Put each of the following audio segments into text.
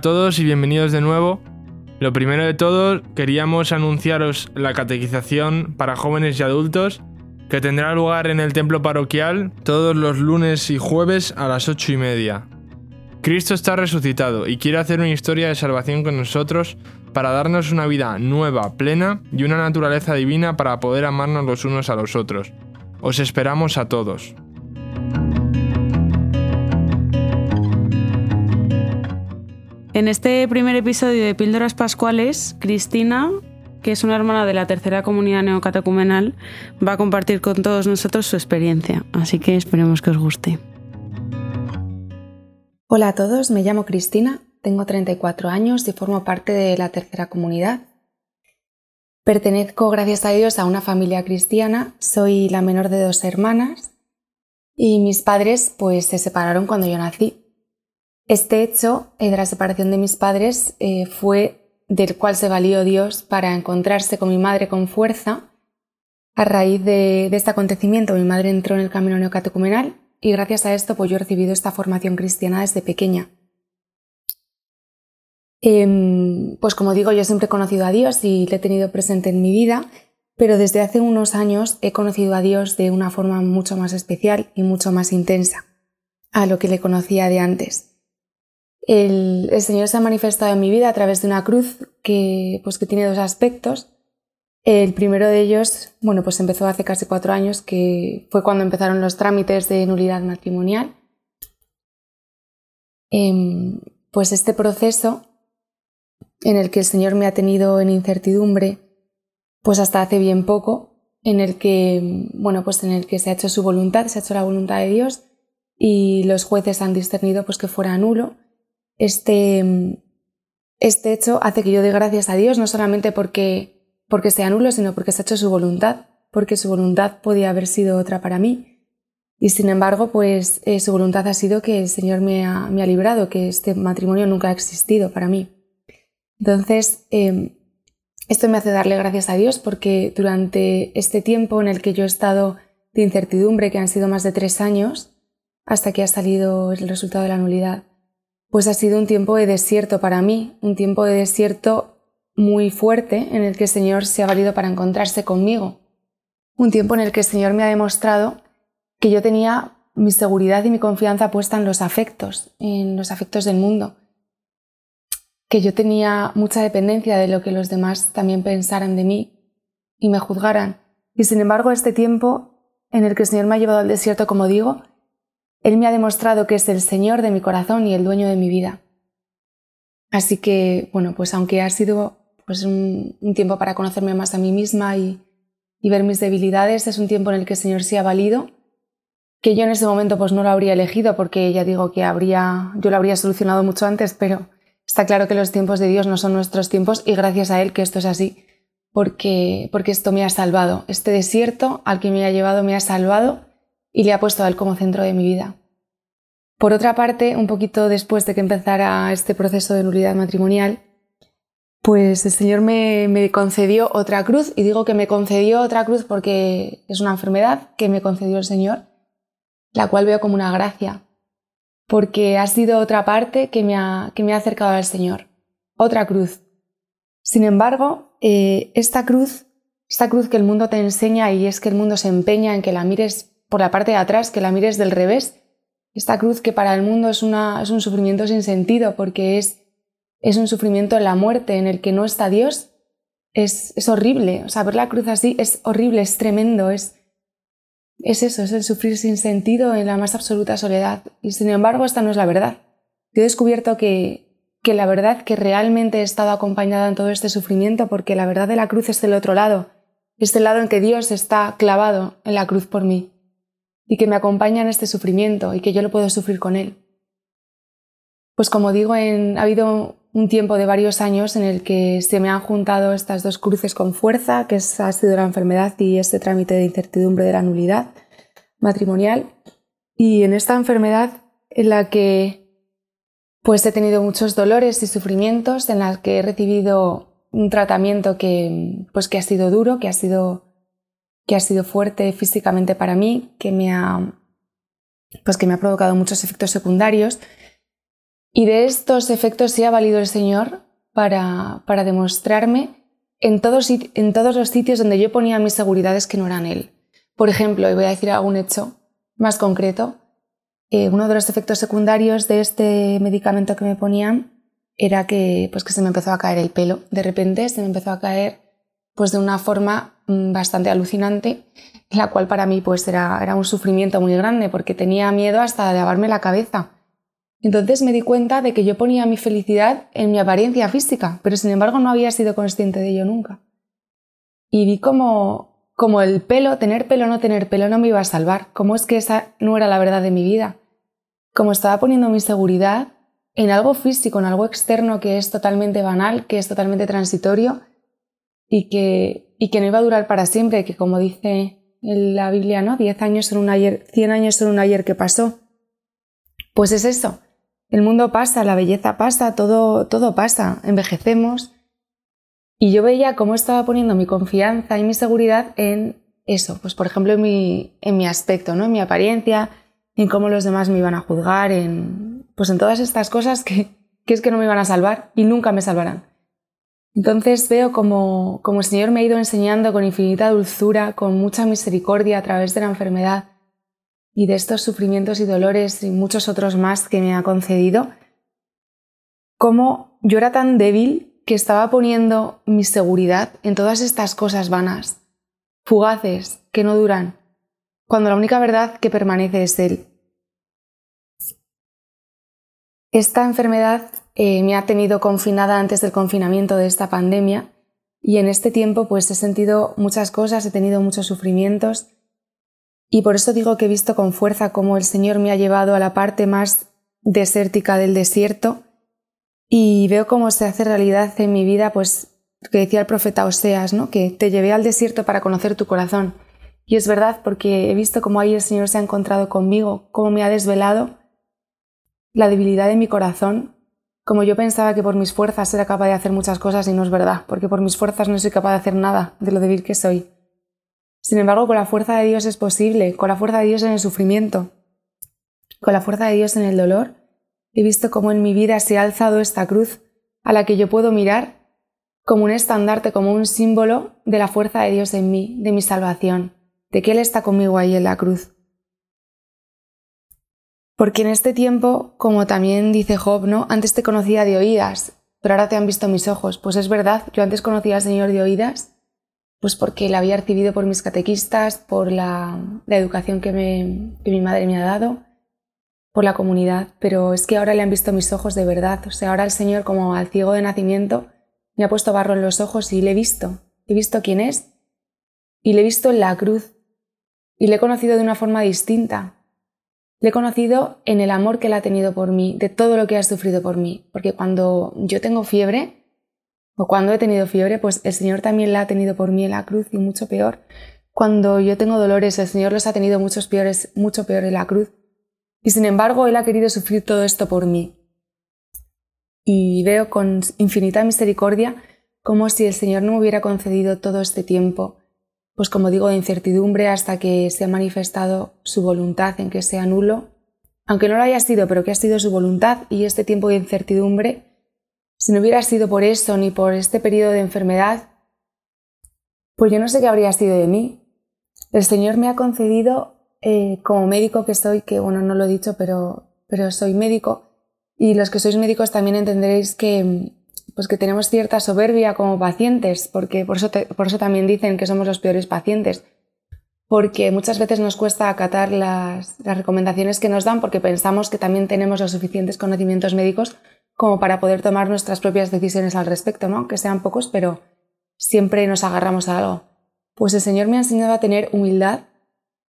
todos y bienvenidos de nuevo. Lo primero de todo, queríamos anunciaros la catequización para jóvenes y adultos que tendrá lugar en el templo parroquial todos los lunes y jueves a las ocho y media. Cristo está resucitado y quiere hacer una historia de salvación con nosotros para darnos una vida nueva, plena y una naturaleza divina para poder amarnos los unos a los otros. Os esperamos a todos. En este primer episodio de Píldoras Pascuales, Cristina, que es una hermana de la tercera comunidad neocatecumenal, va a compartir con todos nosotros su experiencia, así que esperemos que os guste. Hola a todos, me llamo Cristina, tengo 34 años y formo parte de la tercera comunidad. Pertenezco, gracias a Dios, a una familia cristiana, soy la menor de dos hermanas y mis padres pues se separaron cuando yo nací. Este hecho eh, de la separación de mis padres eh, fue del cual se valió Dios para encontrarse con mi madre con fuerza. A raíz de, este acontecimiento, mi madre entró en el camino neocatecumenal y gracias a esto pues yo he recibido esta formación cristiana desde pequeña. Em, pues como digo, yo siempre he conocido a Dios y le he tenido presente en mi vida, pero desde hace unos años he conocido a Dios de una forma mucho más especial y mucho más intensa a lo que le conocía de antes. El, Señor se ha manifestado en mi vida a través de una cruz que, pues, que tiene dos aspectos. El primero de ellos, bueno, pues empezó hace casi cuatro años, que fue cuando empezaron los trámites de nulidad matrimonial. Em, pues este proceso en el que el Señor me ha tenido en incertidumbre, pues hasta hace bien poco, en el que, bueno, pues en el que se ha hecho su voluntad, se ha hecho la voluntad de Dios y los jueces han discernido pues que fuera nulo este, este hecho hace que yo dé gracias a Dios, no solamente porque, porque sea nulo, sino porque se ha hecho su voluntad, porque su voluntad podía haber sido otra para mí. Y sin embargo, pues eh, su voluntad ha sido que el Señor me ha, me ha, librado, que este matrimonio nunca ha existido para mí. Entonces, em, esto me hace darle gracias a Dios porque durante este tiempo en el que yo he estado de incertidumbre, que han sido más de tres años, hasta que ha salido el resultado de la nulidad, pues ha sido un tiempo de desierto para mí, un tiempo de desierto muy fuerte en el que el Señor se ha valido para encontrarse conmigo, un tiempo en el que el Señor me ha demostrado que yo tenía mi seguridad y mi confianza puesta en los afectos, en los afectos del mundo, que yo tenía mucha dependencia de lo que los demás también pensaran de mí y me juzgaran. Y sin embargo, este tiempo en el que el Señor me ha llevado al desierto, como digo, él me ha demostrado que es el Señor de mi corazón y el dueño de mi vida. Así que, bueno, pues aunque ha sido pues, un, tiempo para conocerme más a mí misma y, ver mis debilidades, es un tiempo en el que el Señor se ha valido, que yo en ese momento pues no lo habría elegido porque ya digo que habría, yo lo habría solucionado mucho antes, pero está claro que los tiempos de Dios no son nuestros tiempos y gracias a Él que esto es así, porque, porque esto me ha salvado. Este desierto al que me ha llevado me ha salvado y le ha puesto a él como centro de mi vida. Por otra parte, un poquito después de que empezara este proceso de nulidad matrimonial, pues el Señor me, concedió otra cruz, y digo que me concedió otra cruz porque es una enfermedad que me concedió el Señor, la cual veo como una gracia, porque ha sido otra parte que me ha, que me ha acercado al Señor, otra cruz. Sin embargo, eh, esta cruz, esta cruz que el mundo te enseña y es que el mundo se empeña en que la mires por la parte de atrás, que la mires del revés. Esta cruz que para el mundo es, una, es un sufrimiento sin sentido porque es, es un sufrimiento en la muerte en el que no está Dios. Es, es horrible. O sea, ver la cruz así es horrible, es tremendo, es, es eso, es el sufrir sin sentido en la más absoluta soledad. Y sin embargo, esta no es la verdad. Yo he descubierto que, que la verdad que realmente he estado acompañada en todo este sufrimiento, porque la verdad de la cruz es del otro lado, es el lado en que Dios está clavado en la cruz por mí y que me acompaña en este sufrimiento y que yo lo puedo sufrir con él. Pues como digo, ha habido un tiempo de varios años en el que se me han juntado estas dos cruces con fuerza, que ha sido la enfermedad y este trámite de incertidumbre de la nulidad matrimonial. Y en esta enfermedad en la que pues he tenido muchos dolores y sufrimientos, en la que he recibido un tratamiento que, pues, que ha sido duro, que ha sido que ha sido fuerte físicamente para mí, que me ha, pues que me ha provocado muchos efectos secundarios. Y de estos efectos sí ha valido el Señor para, para demostrarme en todos, en todos los sitios donde yo ponía mis seguridades que no eran Él. Por ejemplo, y voy a decir algún hecho más concreto, eh, uno de los efectos secundarios de este medicamento que me ponían era que, pues, que se me empezó a caer el pelo. De repente se me empezó a caer pues, de una forma bastante alucinante, la cual para mí pues, era, era un sufrimiento muy grande porque tenía miedo hasta de lavarme la cabeza. Entonces me di cuenta de que yo ponía mi felicidad en mi apariencia física, pero sin embargo no había sido consciente de ello nunca. Y vi como, como el pelo, tener pelo o no tener pelo no me iba a salvar, como es que esa no era la verdad de mi vida. Como estaba poniendo mi seguridad en algo físico, en algo externo que es totalmente banal, que es totalmente transitorio y que, y que no iba a durar para siempre, que como dice la Biblia, ¿no? Diez años son un ayer, cien años son un ayer que pasó. Pues es eso, el mundo pasa, la belleza pasa, todo, todo pasa, envejecemos. Y yo veía cómo estaba poniendo mi confianza y mi seguridad en eso, pues por ejemplo en mi, en mi aspecto, ¿no? en mi apariencia, en cómo los demás me iban a juzgar, en, pues en todas estas cosas que, que es que no me iban a salvar y nunca me salvarán. Entonces veo como, como el Señor me ha ido enseñando con infinita dulzura, con mucha misericordia a través de la enfermedad, y de estos sufrimientos y dolores y muchos otros más que me ha concedido, cómo yo era tan débil que estaba poniendo mi seguridad en todas estas cosas vanas, fugaces, que no duran, cuando la única verdad que permanece es Él. Esta enfermedad eh, me ha tenido confinada antes del confinamiento de esta pandemia y en este tiempo pues he sentido muchas cosas, he tenido muchos sufrimientos y por eso digo que he visto con fuerza cómo el Señor me ha llevado a la parte más desértica del desierto y veo cómo se hace realidad en mi vida, pues que decía el profeta Oseas, ¿no? que te llevé al desierto para conocer tu corazón. Y es verdad porque he visto cómo ahí el Señor se ha encontrado conmigo, cómo me ha desvelado la debilidad de mi corazón, como yo pensaba que por mis fuerzas era capaz de hacer muchas cosas y no es verdad, porque por mis fuerzas no soy capaz de hacer nada de lo débil que soy. Sin embargo, con la fuerza de Dios es posible, con la fuerza de Dios en el sufrimiento, con la fuerza de Dios en el dolor. He visto cómo en mi vida se ha alzado esta cruz a la que yo puedo mirar como un estandarte, como un símbolo de la fuerza de Dios en mí, de mi salvación, de que Él está conmigo ahí en la cruz. Porque en este tiempo, como también dice Job, ¿no? Antes te conocía de oídas, pero ahora te han visto mis ojos. Pues es verdad, yo antes conocía al Señor de oídas, pues porque la había recibido por mis catequistas, por la, educación que, mi madre me ha dado, por la comunidad, pero es que ahora le han visto mis ojos de verdad. O sea, ahora el Señor, como al ciego de nacimiento, me ha puesto barro en los ojos y le he visto. He visto quién es y le he visto en la cruz y le he conocido de una forma distinta. Le he conocido en el amor que él ha tenido por mí, de todo lo que ha sufrido por mí, porque cuando yo tengo fiebre, o cuando he tenido fiebre, pues el Señor también la ha tenido por mí en la cruz y mucho peor. Cuando yo tengo dolores, el Señor los ha tenido muchos peores, mucho peor en la cruz. Y sin embargo, Él ha querido sufrir todo esto por mí. Y veo con infinita misericordia como si el Señor no me hubiera concedido todo este tiempo, pues como digo, de incertidumbre hasta que se ha manifestado su voluntad en que sea nulo, aunque no lo haya sido, pero que ha sido su voluntad y este tiempo de incertidumbre si no hubiera sido por eso ni por este periodo de enfermedad, pues yo no sé qué habría sido de mí. El Señor me ha concedido, eh, como médico que soy, que bueno, no lo he dicho, pero, pero soy médico, y los que sois médicos también entenderéis que, pues que tenemos cierta soberbia como pacientes, porque por eso, por eso también dicen que somos los peores pacientes, porque muchas veces nos cuesta acatar las, las recomendaciones que nos dan porque pensamos que también tenemos los suficientes conocimientos médicos como para poder tomar nuestras propias decisiones al respecto, ¿no? Que sean pocos, pero siempre nos agarramos a algo. Pues el Señor me ha enseñado a tener humildad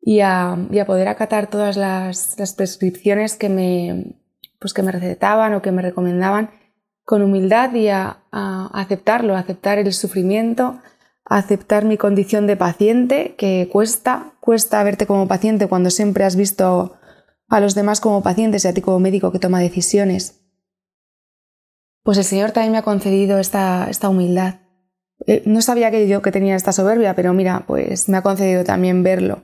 y a, poder acatar todas las, prescripciones que me, pues que me recetaban o que me recomendaban con humildad y a, aceptarlo, a aceptar el sufrimiento, a aceptar mi condición de paciente, que cuesta, cuesta verte como paciente cuando siempre has visto a los demás como pacientes y a ti como médico que toma decisiones pues el Señor también me ha concedido esta, esta humildad. Eh, no sabía que yo que tenía esta soberbia, pero mira, pues me ha concedido también verlo.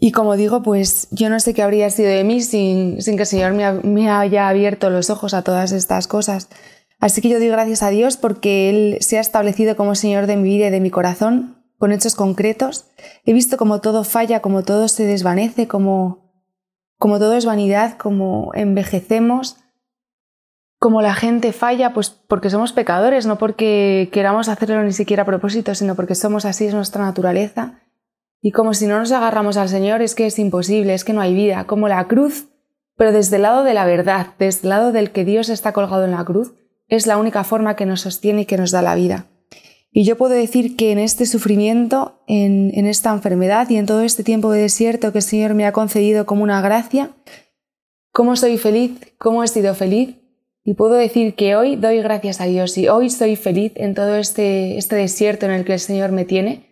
Y como digo, pues yo no sé qué habría sido de mí sin, sin que el Señor me, haya abierto los ojos a todas estas cosas. Así que yo doy gracias a Dios porque Él se ha establecido como Señor de mi vida y de mi corazón, con hechos concretos. He visto como todo falla, como todo se desvanece, como, como todo es vanidad, como envejecemos, como la gente falla, pues porque somos pecadores, no porque queramos hacerlo ni siquiera a propósito, sino porque somos así, es nuestra naturaleza. Y como si no nos agarramos al Señor es que es imposible, es que no hay vida, como la cruz, pero desde el lado de la verdad, desde el lado del que Dios está colgado en la cruz, es la única forma que nos sostiene y que nos da la vida. Y yo puedo decir que en este sufrimiento, en, en esta enfermedad y en todo este tiempo de desierto que el Señor me ha concedido como una gracia, cómo soy feliz, cómo he sido feliz, y puedo decir que hoy doy gracias a Dios y hoy soy feliz en todo este, este desierto en el que el Señor me tiene,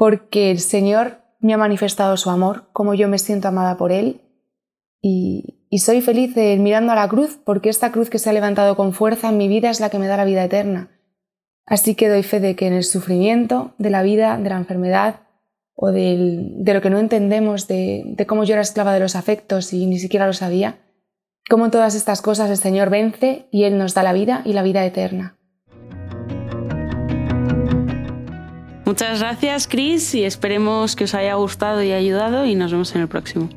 porque el Señor me ha manifestado su amor, como yo me siento amada por Él. Y, soy feliz mirando a la cruz, porque esta cruz que se ha levantado con fuerza en mi vida es la que me da la vida eterna. Así que doy fe de que en el sufrimiento de la vida, de la enfermedad o de lo que no entendemos, de, de cómo yo era esclava de los afectos y ni siquiera lo sabía, como todas estas cosas el Señor vence y Él nos da la vida y la vida eterna. Muchas gracias, Chris, y esperemos que os haya gustado y ayudado y nos vemos en el próximo.